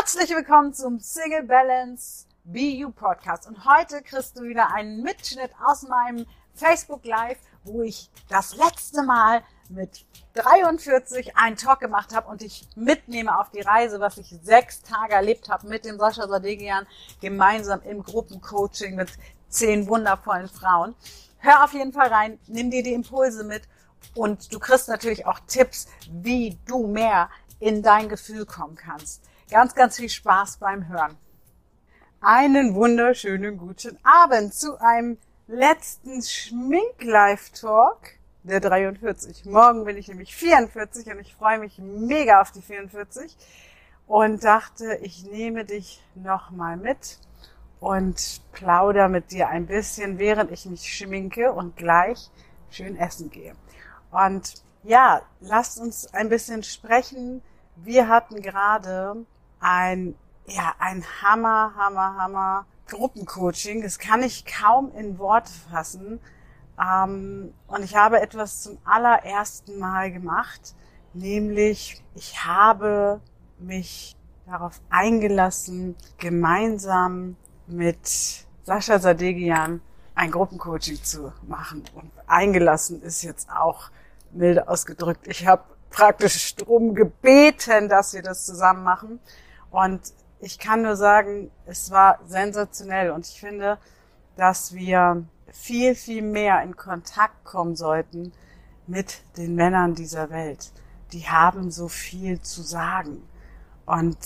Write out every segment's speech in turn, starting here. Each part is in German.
Herzlich willkommen zum Single Balance BU Podcast. Und heute kriegst du wieder einen Mitschnitt aus meinem Facebook Live, wo ich das letzte Mal mit 43 einen Talk gemacht habe und ich mitnehme auf die Reise, was ich sechs Tage erlebt habe mit dem Sascha Sadegian gemeinsam im Gruppencoaching mit zehn wundervollen Frauen. Hör auf jeden Fall rein, nimm dir die Impulse mit und du kriegst natürlich auch Tipps, wie du mehr in dein Gefühl kommen kannst. Ganz, ganz viel Spaß beim Hören. Einen wunderschönen guten Abend zu einem letzten Schmink-Live-Talk der 43. Morgen bin ich nämlich 44 und ich freue mich mega auf die 44 und dachte, ich nehme dich nochmal mit und plauder mit dir ein bisschen, während ich mich schminke und gleich schön essen gehe. Und ja, lasst uns ein bisschen sprechen. Wir hatten gerade ein, ja, ein Hammer, Hammer, Hammer Gruppencoaching. Das kann ich kaum in Worte fassen. Ähm, und ich habe etwas zum allerersten Mal gemacht, nämlich ich habe mich darauf eingelassen, gemeinsam mit Sascha Sadegian ein Gruppencoaching zu machen. Und eingelassen ist jetzt auch milde ausgedrückt. Ich habe praktisch drum gebeten, dass wir das zusammen machen. Und ich kann nur sagen, es war sensationell. Und ich finde, dass wir viel, viel mehr in Kontakt kommen sollten mit den Männern dieser Welt. Die haben so viel zu sagen und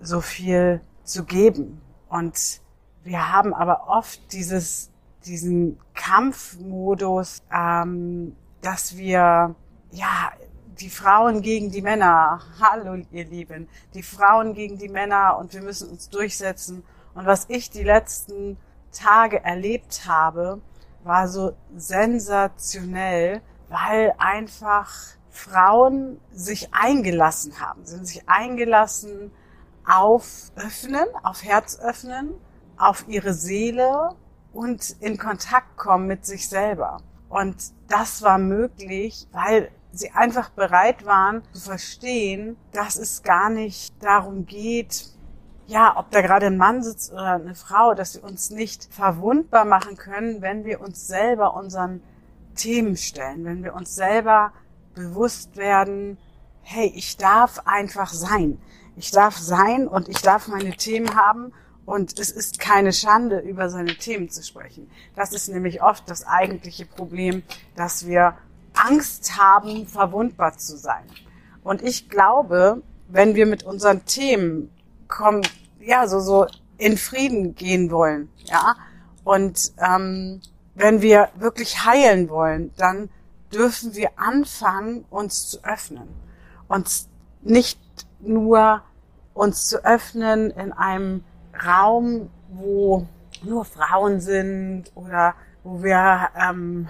so viel zu geben. Und wir haben aber oft dieses, diesen Kampfmodus, ähm, dass wir ja die Frauen gegen die Männer, hallo ihr Lieben, die Frauen gegen die Männer und wir müssen uns durchsetzen. Und was ich die letzten Tage erlebt habe, war so sensationell, weil einfach Frauen sich eingelassen haben, sind sich eingelassen auf Öffnen, auf Herz öffnen, auf ihre Seele und in Kontakt kommen mit sich selber. Und das war möglich, weil sie einfach bereit waren zu verstehen, dass es gar nicht darum geht, ja, ob da gerade ein Mann sitzt oder eine Frau, dass wir uns nicht verwundbar machen können, wenn wir uns selber unseren Themen stellen, wenn wir uns selber bewusst werden, hey, ich darf einfach sein. Ich darf sein und ich darf meine Themen haben und es ist keine Schande, über seine Themen zu sprechen. Das ist nämlich oft das eigentliche Problem, dass wir Angst haben, verwundbar zu sein. Und ich glaube, wenn wir mit unseren Themen kommen, ja, so, so in Frieden gehen wollen, ja, und ähm, wenn wir wirklich heilen wollen, dann dürfen wir anfangen, uns zu öffnen. Und nicht nur uns zu öffnen in einem Raum, wo nur Frauen sind oder wo wir ähm,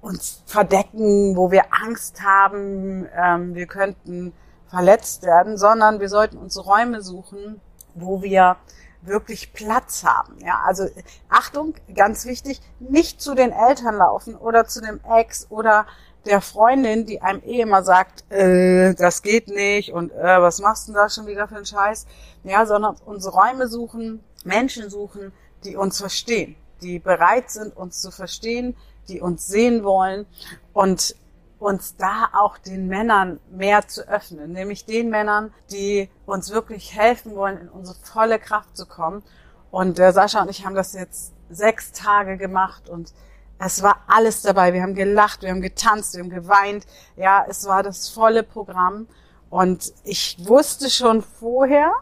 uns verdecken, wo wir Angst haben, ähm, wir könnten verletzt werden, sondern wir sollten uns Räume suchen, wo wir wirklich Platz haben. Ja, also Achtung, ganz wichtig, nicht zu den Eltern laufen oder zu dem Ex oder der Freundin, die einem eh immer sagt, äh, das geht nicht und äh, was machst du da schon wieder für einen Scheiß? Ja, sondern unsere Räume suchen, Menschen suchen, die uns verstehen, die bereit sind, uns zu verstehen, die uns sehen wollen und uns da auch den Männern mehr zu öffnen, nämlich den Männern, die uns wirklich helfen wollen, in unsere volle Kraft zu kommen. Und der Sascha und ich haben das jetzt sechs Tage gemacht und es war alles dabei. Wir haben gelacht, wir haben getanzt, wir haben geweint. Ja, es war das volle Programm. Und ich wusste schon vorher,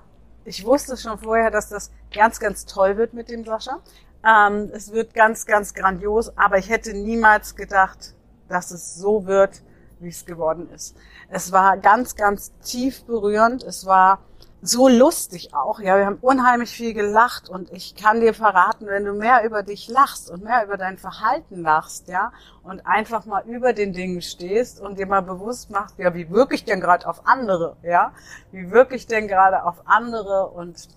ich wusste schon vorher, dass das ganz, ganz toll wird mit dem Sascha. Ähm, es wird ganz, ganz grandios, aber ich hätte niemals gedacht, dass es so wird, wie es geworden ist. Es war ganz, ganz tief berührend. Es war so lustig auch. Ja, wir haben unheimlich viel gelacht und ich kann dir verraten, wenn du mehr über dich lachst und mehr über dein Verhalten lachst, ja, und einfach mal über den Dingen stehst und dir mal bewusst machst, ja, wie wirklich denn gerade auf andere, ja, wie wirklich denn gerade auf andere und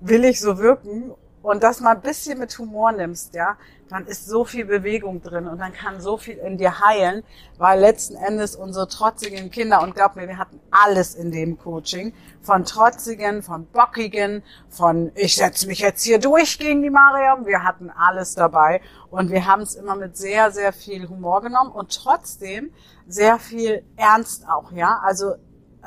will ich so wirken und das mal ein bisschen mit Humor nimmst, ja, dann ist so viel Bewegung drin und dann kann so viel in dir heilen, weil letzten Endes unsere trotzigen Kinder, und glaub mir, wir hatten alles in dem Coaching, von trotzigen, von bockigen, von ich setze mich jetzt hier durch gegen die Mariam, wir hatten alles dabei und wir haben es immer mit sehr, sehr viel Humor genommen und trotzdem sehr viel Ernst auch, ja, also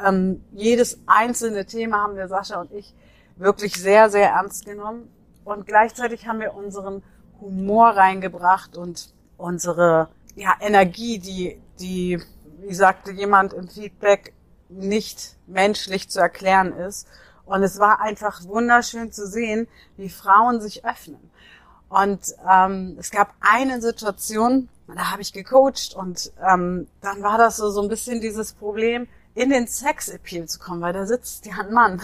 ähm, jedes einzelne Thema haben wir, Sascha und ich, wirklich sehr, sehr ernst genommen und gleichzeitig haben wir unseren Humor reingebracht und unsere ja, Energie, die, die, wie sagte jemand im Feedback, nicht menschlich zu erklären ist. Und es war einfach wunderschön zu sehen, wie Frauen sich öffnen. Und ähm, es gab eine Situation, da habe ich gecoacht und ähm, dann war das so, so ein bisschen dieses Problem, in den Sex-Appeal zu kommen, weil da sitzt ja ein Mann.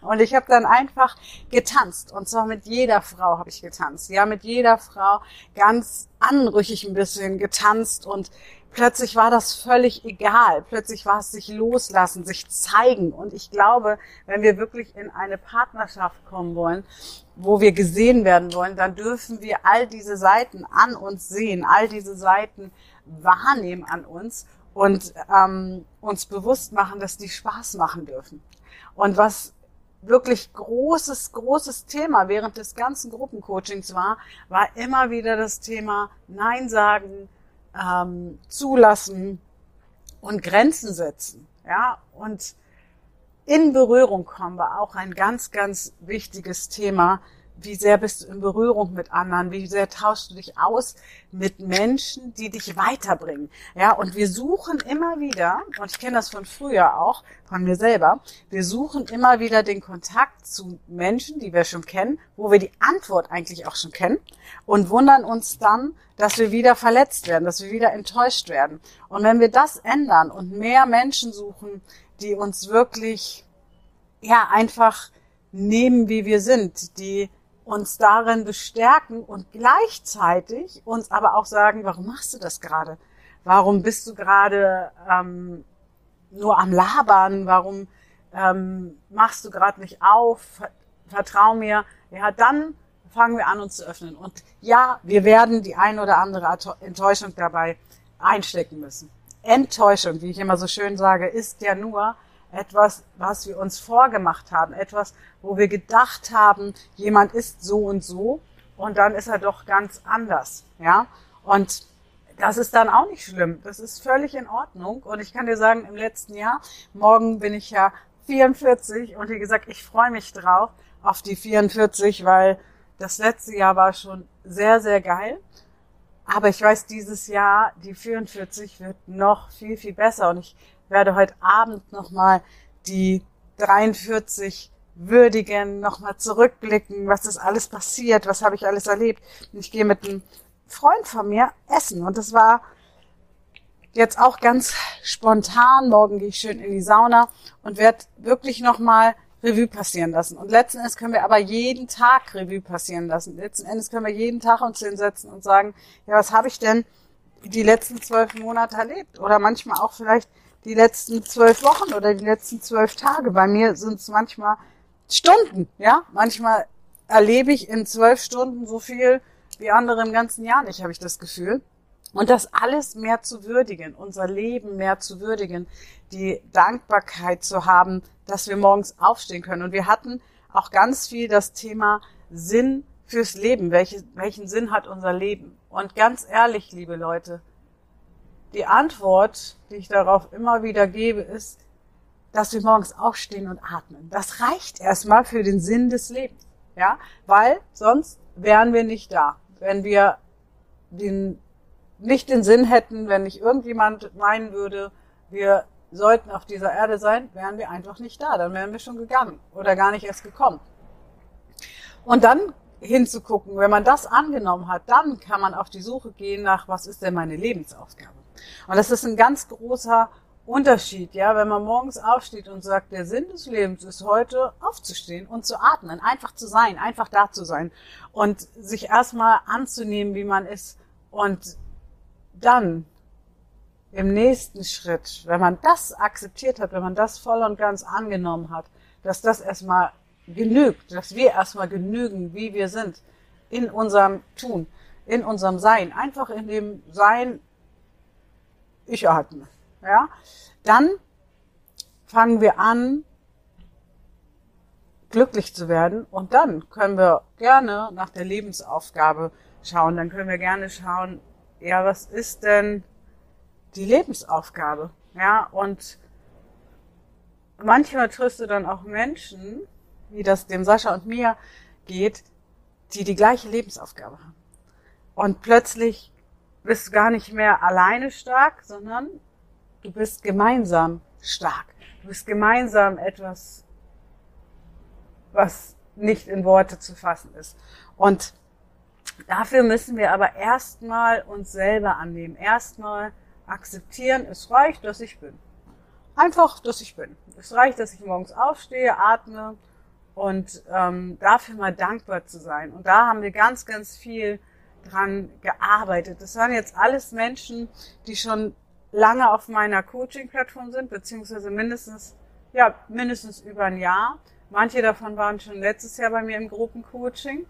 Und ich habe dann einfach getanzt. Und zwar mit jeder Frau habe ich getanzt. Ja, mit jeder Frau ganz anrüchig ein bisschen getanzt. Und plötzlich war das völlig egal. Plötzlich war es sich loslassen, sich zeigen. Und ich glaube, wenn wir wirklich in eine Partnerschaft kommen wollen, wo wir gesehen werden wollen, dann dürfen wir all diese Seiten an uns sehen, all diese Seiten wahrnehmen an uns und ähm, uns bewusst machen, dass die Spaß machen dürfen. Und was wirklich großes, großes Thema während des ganzen Gruppencoachings war, war immer wieder das Thema Nein sagen, ähm, zulassen und Grenzen setzen. Ja, und in Berührung kommen war auch ein ganz, ganz wichtiges Thema, wie sehr bist du in Berührung mit anderen, wie sehr tauschst du dich aus mit Menschen, die dich weiterbringen. Ja, und wir suchen immer wieder, und ich kenne das von früher auch, von mir selber, wir suchen immer wieder den Kontakt zu Menschen, die wir schon kennen, wo wir die Antwort eigentlich auch schon kennen und wundern uns dann, dass wir wieder verletzt werden, dass wir wieder enttäuscht werden. Und wenn wir das ändern und mehr Menschen suchen, die uns wirklich, ja, einfach nehmen, wie wir sind, die uns darin bestärken und gleichzeitig uns aber auch sagen, warum machst du das gerade? Warum bist du gerade ähm, nur am Labern? Warum ähm, machst du gerade nicht auf? Vertrau mir. Ja, dann fangen wir an, uns zu öffnen. Und ja, wir werden die ein oder andere Enttäuschung dabei einstecken müssen. Enttäuschung, wie ich immer so schön sage, ist ja nur etwas, was wir uns vorgemacht haben, etwas, wo wir gedacht haben, jemand ist so und so und dann ist er doch ganz anders, ja? Und das ist dann auch nicht schlimm. Das ist völlig in Ordnung. Und ich kann dir sagen, im letzten Jahr, morgen bin ich ja 44 und wie gesagt, ich freue mich drauf auf die 44, weil das letzte Jahr war schon sehr, sehr geil. Aber ich weiß, dieses Jahr, die 44 wird noch viel, viel besser. Und ich werde heute Abend nochmal die 43 würdigen, nochmal zurückblicken, was ist alles passiert, was habe ich alles erlebt. ich gehe mit einem Freund von mir essen und das war jetzt auch ganz spontan. Morgen gehe ich schön in die Sauna und werde wirklich nochmal Revue passieren lassen. Und letzten Endes können wir aber jeden Tag Revue passieren lassen. Letzten Endes können wir jeden Tag uns hinsetzen und sagen, ja, was habe ich denn die letzten zwölf Monate erlebt? Oder manchmal auch vielleicht die letzten zwölf Wochen oder die letzten zwölf Tage. Bei mir sind es manchmal Stunden, ja. Manchmal erlebe ich in zwölf Stunden so viel wie andere im ganzen Jahr nicht, habe ich das Gefühl. Und das alles mehr zu würdigen, unser Leben mehr zu würdigen, die Dankbarkeit zu haben, dass wir morgens aufstehen können. Und wir hatten auch ganz viel das Thema Sinn fürs Leben. Welche, welchen Sinn hat unser Leben? Und ganz ehrlich, liebe Leute, die Antwort, die ich darauf immer wieder gebe, ist, dass wir morgens aufstehen und atmen. Das reicht erstmal für den Sinn des Lebens. Ja, weil sonst wären wir nicht da. Wenn wir den, nicht den Sinn hätten, wenn nicht irgendjemand meinen würde, wir sollten auf dieser Erde sein, wären wir einfach nicht da. Dann wären wir schon gegangen oder gar nicht erst gekommen. Und dann hinzugucken, wenn man das angenommen hat, dann kann man auf die Suche gehen nach, was ist denn meine Lebensaufgabe? Und das ist ein ganz großer Unterschied, ja, wenn man morgens aufsteht und sagt, der Sinn des Lebens ist heute aufzustehen und zu atmen, einfach zu sein, einfach da zu sein und sich erstmal anzunehmen, wie man ist und dann im nächsten Schritt, wenn man das akzeptiert hat, wenn man das voll und ganz angenommen hat, dass das erstmal genügt, dass wir erstmal genügen, wie wir sind, in unserem Tun, in unserem Sein, einfach in dem Sein, ich atme, ja, dann fangen wir an, glücklich zu werden. Und dann können wir gerne nach der Lebensaufgabe schauen, dann können wir gerne schauen, ja, was ist denn die Lebensaufgabe, ja, und manchmal triffst du dann auch Menschen, wie das dem Sascha und mir geht, die die gleiche Lebensaufgabe haben. Und plötzlich bist gar nicht mehr alleine stark, sondern du bist gemeinsam stark. Du bist gemeinsam etwas, was nicht in Worte zu fassen ist. Und dafür müssen wir aber erstmal uns selber annehmen. Erstmal akzeptieren, es reicht, dass ich bin. Einfach, dass ich bin. Es reicht, dass ich morgens aufstehe, atme und ähm, dafür mal dankbar zu sein. Und da haben wir ganz, ganz viel dran gearbeitet. Das waren jetzt alles Menschen, die schon lange auf meiner Coaching-Plattform sind, beziehungsweise mindestens, ja, mindestens über ein Jahr. Manche davon waren schon letztes Jahr bei mir im Gruppencoaching.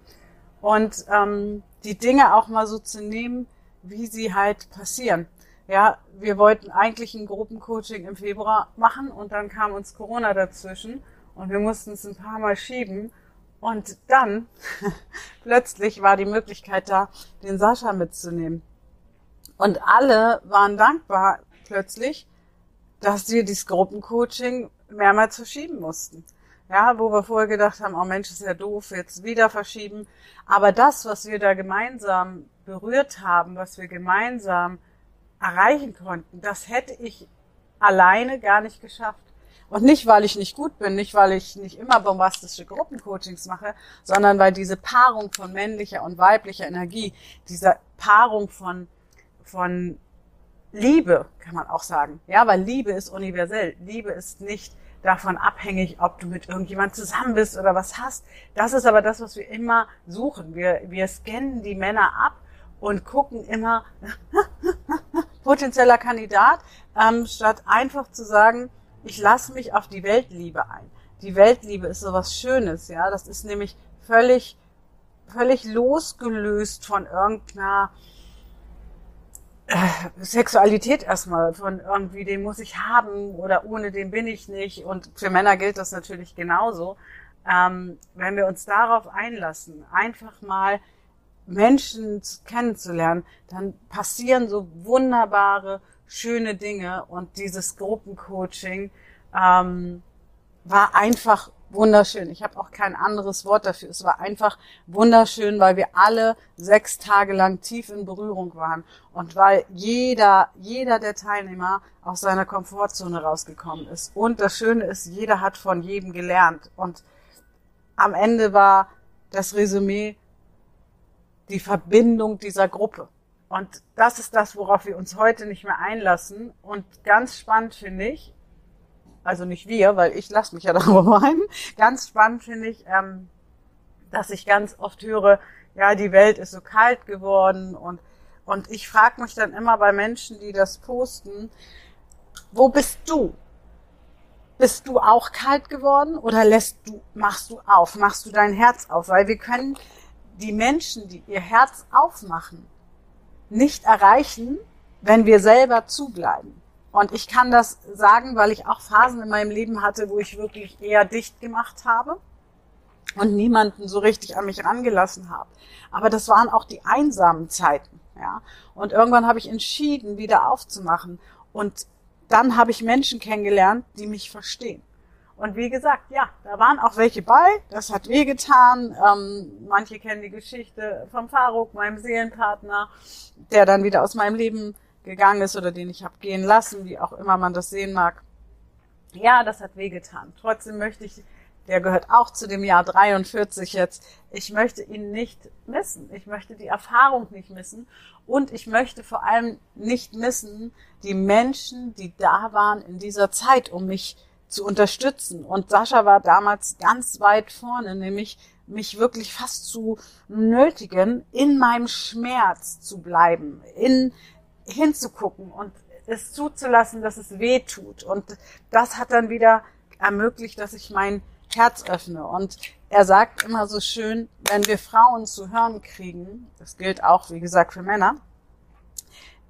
Und ähm, die Dinge auch mal so zu nehmen, wie sie halt passieren. Ja, wir wollten eigentlich ein Gruppencoaching im Februar machen und dann kam uns Corona dazwischen und wir mussten es ein paar Mal schieben. Und dann plötzlich war die Möglichkeit da, den Sascha mitzunehmen. Und alle waren dankbar plötzlich, dass wir dieses Gruppencoaching mehrmals verschieben mussten. Ja, wo wir vorher gedacht haben, oh Mensch, ist ja doof, jetzt wieder verschieben. Aber das, was wir da gemeinsam berührt haben, was wir gemeinsam erreichen konnten, das hätte ich alleine gar nicht geschafft. Und nicht, weil ich nicht gut bin, nicht, weil ich nicht immer bombastische Gruppencoachings mache, sondern weil diese Paarung von männlicher und weiblicher Energie, diese Paarung von, von Liebe, kann man auch sagen. Ja, weil Liebe ist universell. Liebe ist nicht davon abhängig, ob du mit irgendjemand zusammen bist oder was hast. Das ist aber das, was wir immer suchen. Wir, wir scannen die Männer ab und gucken immer potenzieller Kandidat, ähm, statt einfach zu sagen, ich lasse mich auf die Weltliebe ein. Die Weltliebe ist sowas Schönes, ja. Das ist nämlich völlig, völlig losgelöst von irgendeiner äh, Sexualität erstmal, von irgendwie, den muss ich haben oder ohne den bin ich nicht. Und für Männer gilt das natürlich genauso. Ähm, wenn wir uns darauf einlassen, einfach mal Menschen kennenzulernen, dann passieren so wunderbare, schöne Dinge und dieses Gruppencoaching ähm, war einfach wunderschön. Ich habe auch kein anderes Wort dafür. Es war einfach wunderschön, weil wir alle sechs Tage lang tief in Berührung waren und weil jeder, jeder der Teilnehmer aus seiner Komfortzone rausgekommen ist. Und das Schöne ist, jeder hat von jedem gelernt. Und am Ende war das Resümee die Verbindung dieser Gruppe. Und das ist das, worauf wir uns heute nicht mehr einlassen. Und ganz spannend finde ich, also nicht wir, weil ich lasse mich ja darüber ein, ganz spannend finde ich, ähm, dass ich ganz oft höre, ja, die Welt ist so kalt geworden und, und ich frage mich dann immer bei Menschen, die das posten, wo bist du? Bist du auch kalt geworden oder lässt du, machst du auf, machst du dein Herz auf? Weil wir können die Menschen, die ihr Herz aufmachen, nicht erreichen, wenn wir selber zubleiben. Und ich kann das sagen, weil ich auch Phasen in meinem Leben hatte, wo ich wirklich eher dicht gemacht habe und niemanden so richtig an mich rangelassen habe. Aber das waren auch die einsamen Zeiten, ja. Und irgendwann habe ich entschieden, wieder aufzumachen. Und dann habe ich Menschen kennengelernt, die mich verstehen. Und wie gesagt, ja, da waren auch welche bei. Das hat wehgetan. Ähm, manche kennen die Geschichte vom Faruk, meinem Seelenpartner, der dann wieder aus meinem Leben gegangen ist oder den ich habe gehen lassen, wie auch immer man das sehen mag. Ja, das hat wehgetan. Trotzdem möchte ich, der gehört auch zu dem Jahr 43 jetzt, ich möchte ihn nicht missen. Ich möchte die Erfahrung nicht missen. Und ich möchte vor allem nicht missen die Menschen, die da waren in dieser Zeit, um mich zu unterstützen. Und Sascha war damals ganz weit vorne, nämlich mich wirklich fast zu nötigen, in meinem Schmerz zu bleiben, in, hinzugucken und es zuzulassen, dass es weh tut. Und das hat dann wieder ermöglicht, dass ich mein Herz öffne. Und er sagt immer so schön, wenn wir Frauen zu hören kriegen, das gilt auch, wie gesagt, für Männer,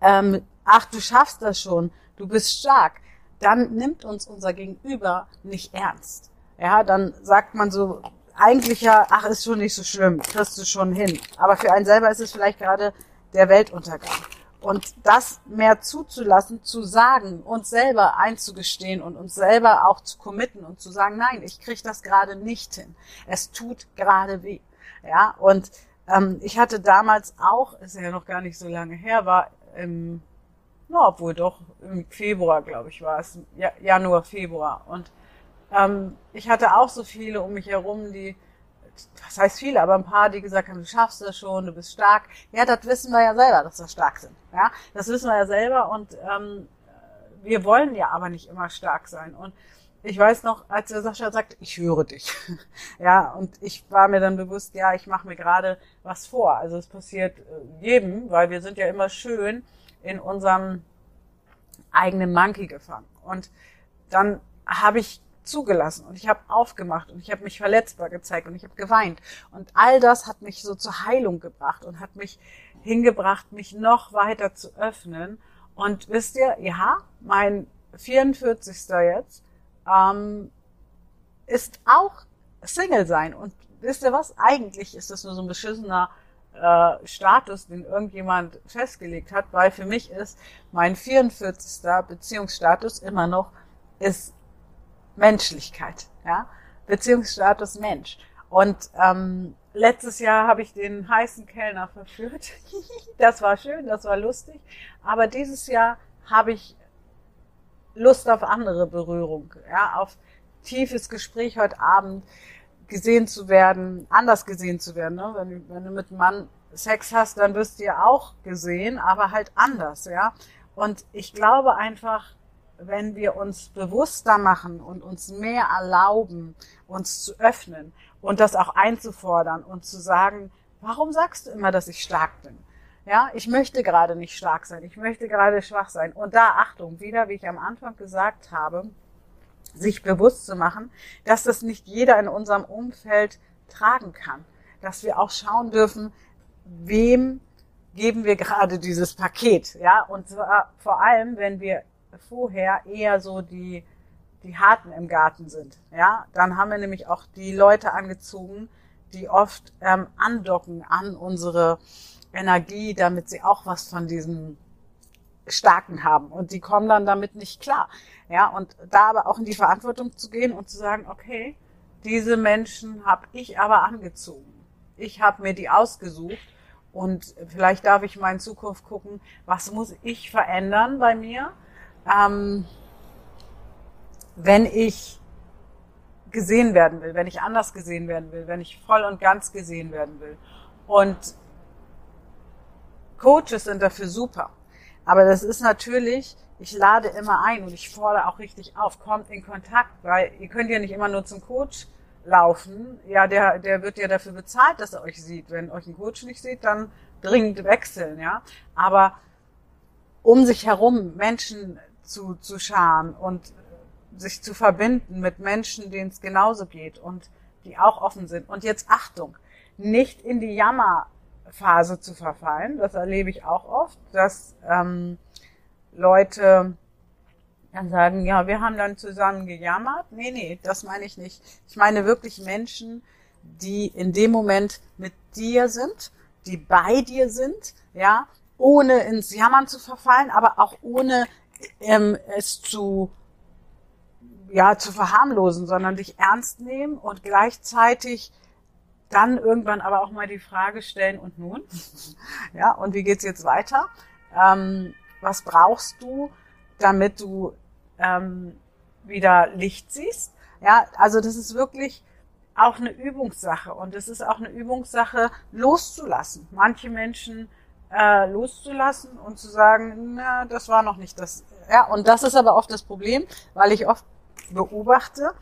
ähm, ach, du schaffst das schon, du bist stark, dann nimmt uns unser Gegenüber nicht ernst. Ja, dann sagt man so, eigentlich ja, ach, ist schon nicht so schlimm, kriegst du schon hin. Aber für einen selber ist es vielleicht gerade der Weltuntergang. Und das mehr zuzulassen, zu sagen, uns selber einzugestehen und uns selber auch zu committen und zu sagen, nein, ich kriege das gerade nicht hin. Es tut gerade weh. Ja, und ähm, ich hatte damals auch, ist ja noch gar nicht so lange her, war im, na, obwohl doch im Februar, glaube ich, war es, Januar, Februar. Und ähm, ich hatte auch so viele um mich herum, die, was heißt viele, aber ein paar, die gesagt haben, du schaffst das schon, du bist stark. Ja, das wissen wir ja selber, dass wir stark sind. Ja, das wissen wir ja selber und ähm, wir wollen ja aber nicht immer stark sein. Und ich weiß noch, als der Sascha sagt, ich höre dich. ja, und ich war mir dann bewusst, ja, ich mache mir gerade was vor. Also es passiert äh, jedem, weil wir sind ja immer schön in unserem eigenen Monkey gefangen. Und dann habe ich zugelassen und ich habe aufgemacht und ich habe mich verletzbar gezeigt und ich habe geweint. Und all das hat mich so zur Heilung gebracht und hat mich hingebracht, mich noch weiter zu öffnen. Und wisst ihr, ja, mein 44. jetzt ähm, ist auch Single sein. Und wisst ihr was? Eigentlich ist das nur so ein beschissener äh, Status, den irgendjemand festgelegt hat, weil für mich ist mein 44. Beziehungsstatus immer noch ist Menschlichkeit, ja, Beziehungsstatus Mensch. Und ähm, letztes Jahr habe ich den heißen Kellner verführt. das war schön, das war lustig. Aber dieses Jahr habe ich Lust auf andere Berührung, ja, auf tiefes Gespräch heute Abend, gesehen zu werden, anders gesehen zu werden. Ne? Wenn, wenn du mit einem Mann Sex hast, dann wirst du ja auch gesehen, aber halt anders, ja. Und ich glaube einfach, wenn wir uns bewusster machen und uns mehr erlauben, uns zu öffnen und das auch einzufordern und zu sagen, warum sagst du immer, dass ich stark bin? Ja, ich möchte gerade nicht stark sein, ich möchte gerade schwach sein. Und da Achtung, wieder, wie ich am Anfang gesagt habe, sich bewusst zu machen, dass das nicht jeder in unserem Umfeld tragen kann. Dass wir auch schauen dürfen, wem geben wir gerade dieses Paket, ja? Und zwar vor allem, wenn wir vorher eher so die, die Harten im Garten sind. Ja, dann haben wir nämlich auch die Leute angezogen, die oft ähm, andocken an unsere Energie, damit sie auch was von diesem Starken haben. Und die kommen dann damit nicht klar. Ja, und da aber auch in die Verantwortung zu gehen und zu sagen, okay, diese Menschen habe ich aber angezogen. Ich habe mir die ausgesucht und vielleicht darf ich mal in Zukunft gucken, was muss ich verändern bei mir, ähm, wenn ich gesehen werden will, wenn ich anders gesehen werden will, wenn ich voll und ganz gesehen werden will. Und Coaches sind dafür super. Aber das ist natürlich, ich lade immer ein und ich fordere auch richtig auf, kommt in Kontakt, weil ihr könnt ja nicht immer nur zum Coach laufen. Ja, der, der wird ja dafür bezahlt, dass er euch sieht. Wenn euch ein Coach nicht sieht, dann dringend wechseln, ja. Aber um sich herum Menschen zu, zu scharen und sich zu verbinden mit Menschen, denen es genauso geht und die auch offen sind. Und jetzt Achtung, nicht in die Jammerphase zu verfallen. Das erlebe ich auch oft, dass ähm, Leute dann sagen, ja, wir haben dann zusammen gejammert. Nee, nee, das meine ich nicht. Ich meine wirklich Menschen, die in dem Moment mit dir sind, die bei dir sind, ja, ohne ins Jammern zu verfallen, aber auch ohne ähm, es zu ja zu verharmlosen, sondern dich ernst nehmen und gleichzeitig dann irgendwann aber auch mal die Frage stellen und nun ja und wie geht's jetzt weiter? Ähm, was brauchst du, damit du ähm, wieder Licht siehst? Ja, also das ist wirklich auch eine Übungssache und es ist auch eine Übungssache loszulassen. Manche Menschen äh, loszulassen und zu sagen, na, das war noch nicht das. Ja, und das ist aber oft das Problem, weil ich oft beobachte,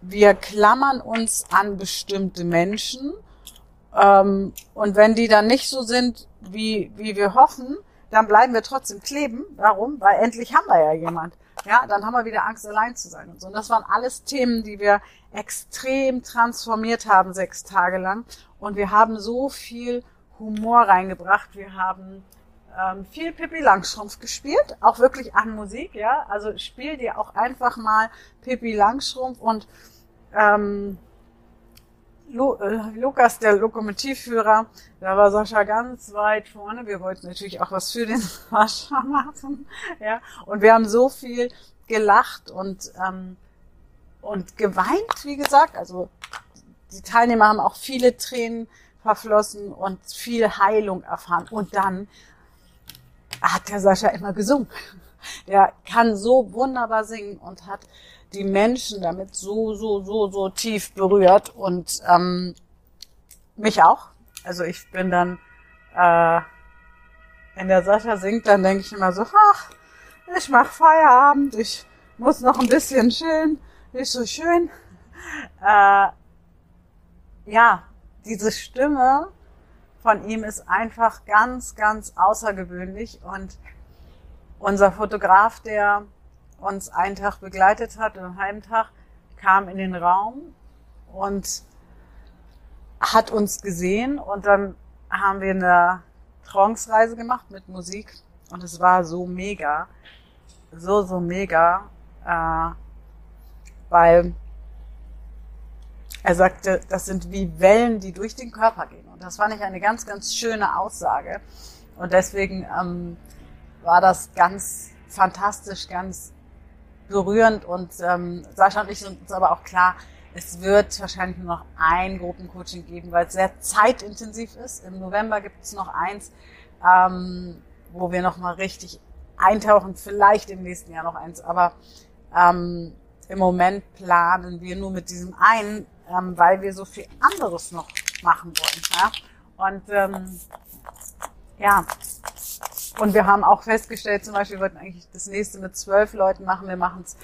wir klammern uns an bestimmte Menschen ähm, und wenn die dann nicht so sind, wie, wie wir hoffen, dann bleiben wir trotzdem kleben. Warum? Weil endlich haben wir ja jemand. Ja, dann haben wir wieder Angst, allein zu sein und so. Und das waren alles Themen, die wir extrem transformiert haben, sechs Tage lang. Und wir haben so viel Humor reingebracht. Wir haben ähm, viel Pippi Langstrumpf gespielt, auch wirklich an Musik, ja. Also spiel dir auch einfach mal Pippi Langstrumpf und ähm, Lu äh, Lukas, der Lokomotivführer, da war Sascha ganz weit vorne. Wir wollten natürlich auch was für den Sascha machen, ja. Und wir haben so viel gelacht und ähm, und geweint, wie gesagt. Also die Teilnehmer haben auch viele Tränen verflossen und viel Heilung erfahren. Und dann hat der Sascha immer gesungen. Der kann so wunderbar singen und hat die Menschen damit so, so, so, so tief berührt und ähm, mich auch. Also ich bin dann, äh, wenn der Sascha singt, dann denke ich immer so, ach, ich mach Feierabend, ich muss noch ein bisschen chillen, ist so schön. Äh, ja, diese Stimme von ihm ist einfach ganz, ganz außergewöhnlich. Und unser Fotograf, der uns einen Tag begleitet hat, einen halben Tag, kam in den Raum und hat uns gesehen. Und dann haben wir eine Trance-Reise gemacht mit Musik. Und es war so mega, so, so mega, äh, weil er sagte, das sind wie Wellen, die durch den Körper gehen. Und das fand ich eine ganz, ganz schöne Aussage. Und deswegen ähm, war das ganz fantastisch, ganz berührend. Und ähm, Sascha und ich sind uns aber auch klar, es wird wahrscheinlich nur noch ein Gruppencoaching geben, weil es sehr zeitintensiv ist. Im November gibt es noch eins, ähm, wo wir nochmal richtig eintauchen, vielleicht im nächsten Jahr noch eins. Aber ähm, im Moment planen wir nur mit diesem einen ähm, weil wir so viel anderes noch machen wollen. Ja? Und ähm, ja, und wir haben auch festgestellt, zum Beispiel, wir wollten eigentlich das nächste mit zwölf Leuten machen. Wir machen es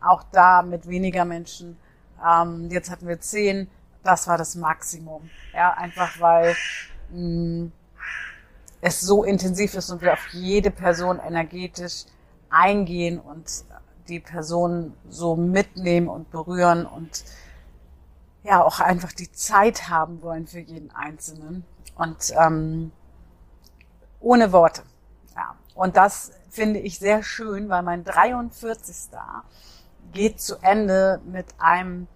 auch da mit weniger Menschen. Ähm, jetzt hatten wir zehn. Das war das Maximum. Ja, einfach weil mh, mm, es so intensiv ist und wir auf jede Person energetisch eingehen und die Person so mitnehmen und berühren und ja auch einfach die Zeit haben wollen für jeden Einzelnen und ähm, ohne Worte. Ja. Und das finde ich sehr schön, weil mein 43. geht zu Ende mit einem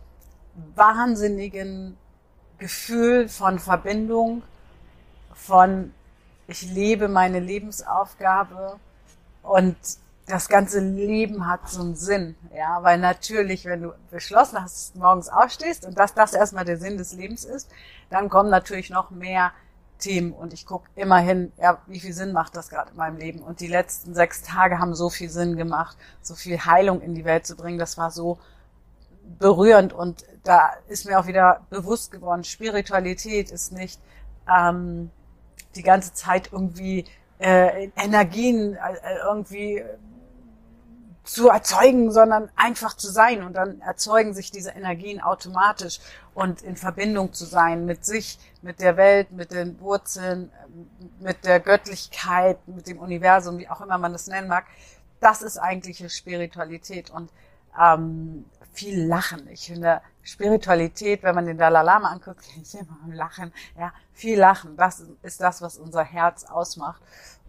wahnsinnigen Gefühl von Verbindung, von ich lebe meine Lebensaufgabe und das ganze Leben hat so einen Sinn, ja, weil natürlich, wenn du beschlossen hast, dass du morgens aufstehst und dass das erstmal der Sinn des Lebens ist, dann kommen natürlich noch mehr Themen und ich gucke immerhin, ja, wie viel Sinn macht das gerade in meinem Leben? Und die letzten sechs Tage haben so viel Sinn gemacht, so viel Heilung in die Welt zu bringen, das war so berührend und da ist mir auch wieder bewusst geworden, Spiritualität ist nicht ähm, die ganze Zeit irgendwie äh, Energien äh, irgendwie zu erzeugen, sondern einfach zu sein. Und dann erzeugen sich diese Energien automatisch und in Verbindung zu sein mit sich, mit der Welt, mit den Wurzeln, mit der Göttlichkeit, mit dem Universum, wie auch immer man das nennen mag. Das ist eigentliche Spiritualität und ähm, viel Lachen. Ich finde Spiritualität, wenn man den Dalai Lama anguckt, ich immer am Lachen. Ja, viel Lachen. Das ist das, was unser Herz ausmacht.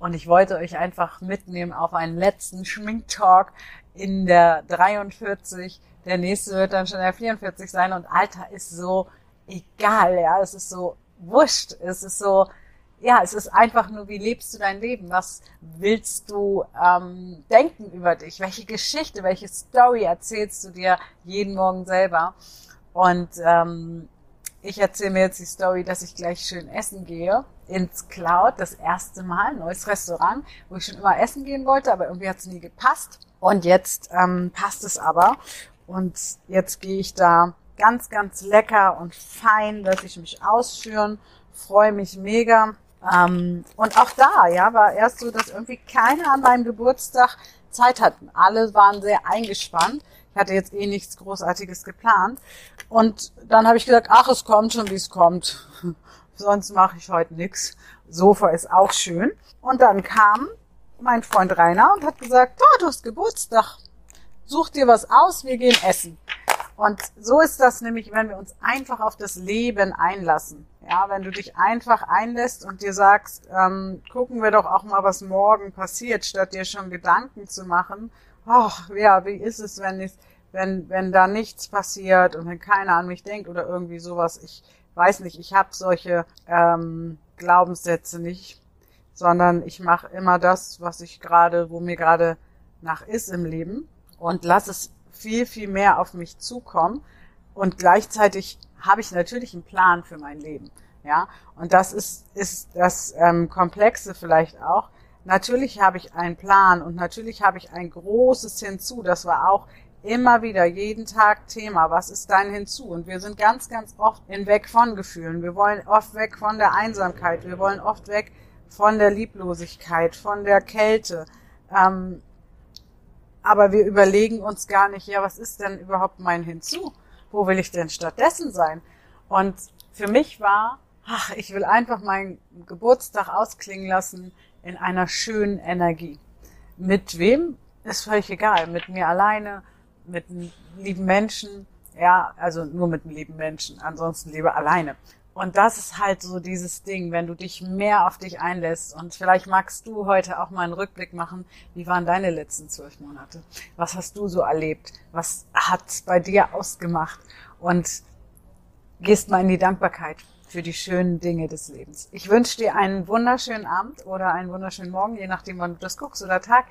Und ich wollte euch einfach mitnehmen auf einen letzten Schminktalk in der 43. Der nächste wird dann schon der 44 sein und Alter ist so egal, ja. Es ist so wurscht. Es ist so, ja, es ist einfach nur, wie lebst du dein Leben? Was willst du ähm, denken über dich? Welche Geschichte, welche Story erzählst du dir jeden Morgen selber? Und ähm, ich erzähle mir jetzt die Story, dass ich gleich schön essen gehe ins Cloud, das erste Mal, neues Restaurant, wo ich schon immer essen gehen wollte, aber irgendwie hat es nie gepasst. Und jetzt ähm, passt es aber. Und jetzt gehe ich da ganz, ganz lecker und fein, lasse ich mich ausführen, freue mich mega. Ähm, und auch da, ja, war erst so, dass irgendwie keiner an meinem Geburtstag Zeit hatten. Alle waren sehr eingespannt. Ich hatte jetzt eh nichts Großartiges geplant. Und dann habe ich gesagt, ach, es kommt schon, wie es kommt. Sonst mache ich heute nix. Sofa ist auch schön. Und dann kam mein Freund Rainer und hat gesagt, oh, du hast Geburtstag. such dir was aus, wir gehen essen. Und so ist das nämlich, wenn wir uns einfach auf das Leben einlassen. Ja, wenn du dich einfach einlässt und dir sagst, ähm, gucken wir doch auch mal, was morgen passiert, statt dir schon Gedanken zu machen. Ach, ja, wie ist es, wenn ich, wenn, wenn da nichts passiert und wenn keiner an mich denkt oder irgendwie sowas. Ich weiß nicht, ich habe solche ähm, Glaubenssätze nicht, sondern ich mache immer das, was ich gerade, wo mir gerade nach ist im Leben und lass es viel, viel mehr auf mich zukommen. Und gleichzeitig habe ich natürlich einen Plan für mein Leben. Ja, und das ist, ist das ähm, Komplexe vielleicht auch. Natürlich habe ich einen Plan und natürlich habe ich ein großes Hinzu. Das war auch immer wieder jeden Tag Thema. Was ist dein Hinzu? Und wir sind ganz, ganz oft in weg von Gefühlen. Wir wollen oft weg von der Einsamkeit. Wir wollen oft weg von der Lieblosigkeit, von der Kälte. Ähm, aber wir überlegen uns gar nicht, ja, was ist denn überhaupt mein Hinzu? Wo will ich denn stattdessen sein? Und für mich war, ach, ich will einfach meinen Geburtstag ausklingen lassen in einer schönen Energie. Mit wem? Ist völlig egal. Mit mir alleine, mit lieben Menschen, ja, also nur mit lieben Menschen, ansonsten lieber alleine. Und das ist halt so dieses Ding, wenn du dich mehr auf dich einlässt. Und vielleicht magst du heute auch mal einen Rückblick machen. Wie waren deine letzten zwölf Monate? Was hast du so erlebt? Was hat bei dir ausgemacht? Und gehst mal in die Dankbarkeit für die schönen Dinge des Lebens. Ich wünsche dir einen wunderschönen Abend oder einen wunderschönen Morgen, je nachdem, wann du das guckst oder Tag.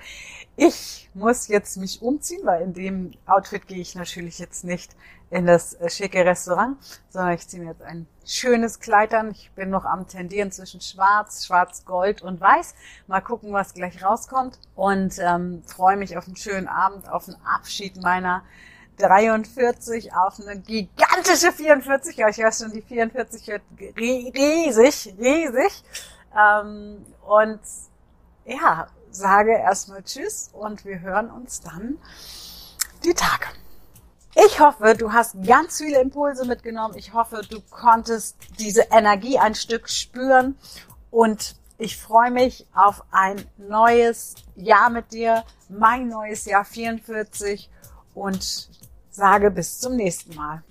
Ich muss jetzt mich umziehen, weil in dem Outfit gehe ich natürlich jetzt nicht in das schicke Restaurant, sondern ich ziehe mir jetzt ein schönes Kleid an. Ich bin noch am tendieren zwischen Schwarz, Schwarz-Gold und Weiß. Mal gucken, was gleich rauskommt und ähm, freue mich auf einen schönen Abend, auf den Abschied meiner 43 auf eine gigantische 44. Ja, ich weiß schon, die 44 wird riesig, riesig. Ähm, und ja, sage erstmal Tschüss und wir hören uns dann die Tage. Ich hoffe, du hast ganz viele Impulse mitgenommen. Ich hoffe, du konntest diese Energie ein Stück spüren und ich freue mich auf ein neues Jahr mit dir, mein neues Jahr 44 und sage bis zum nächsten Mal.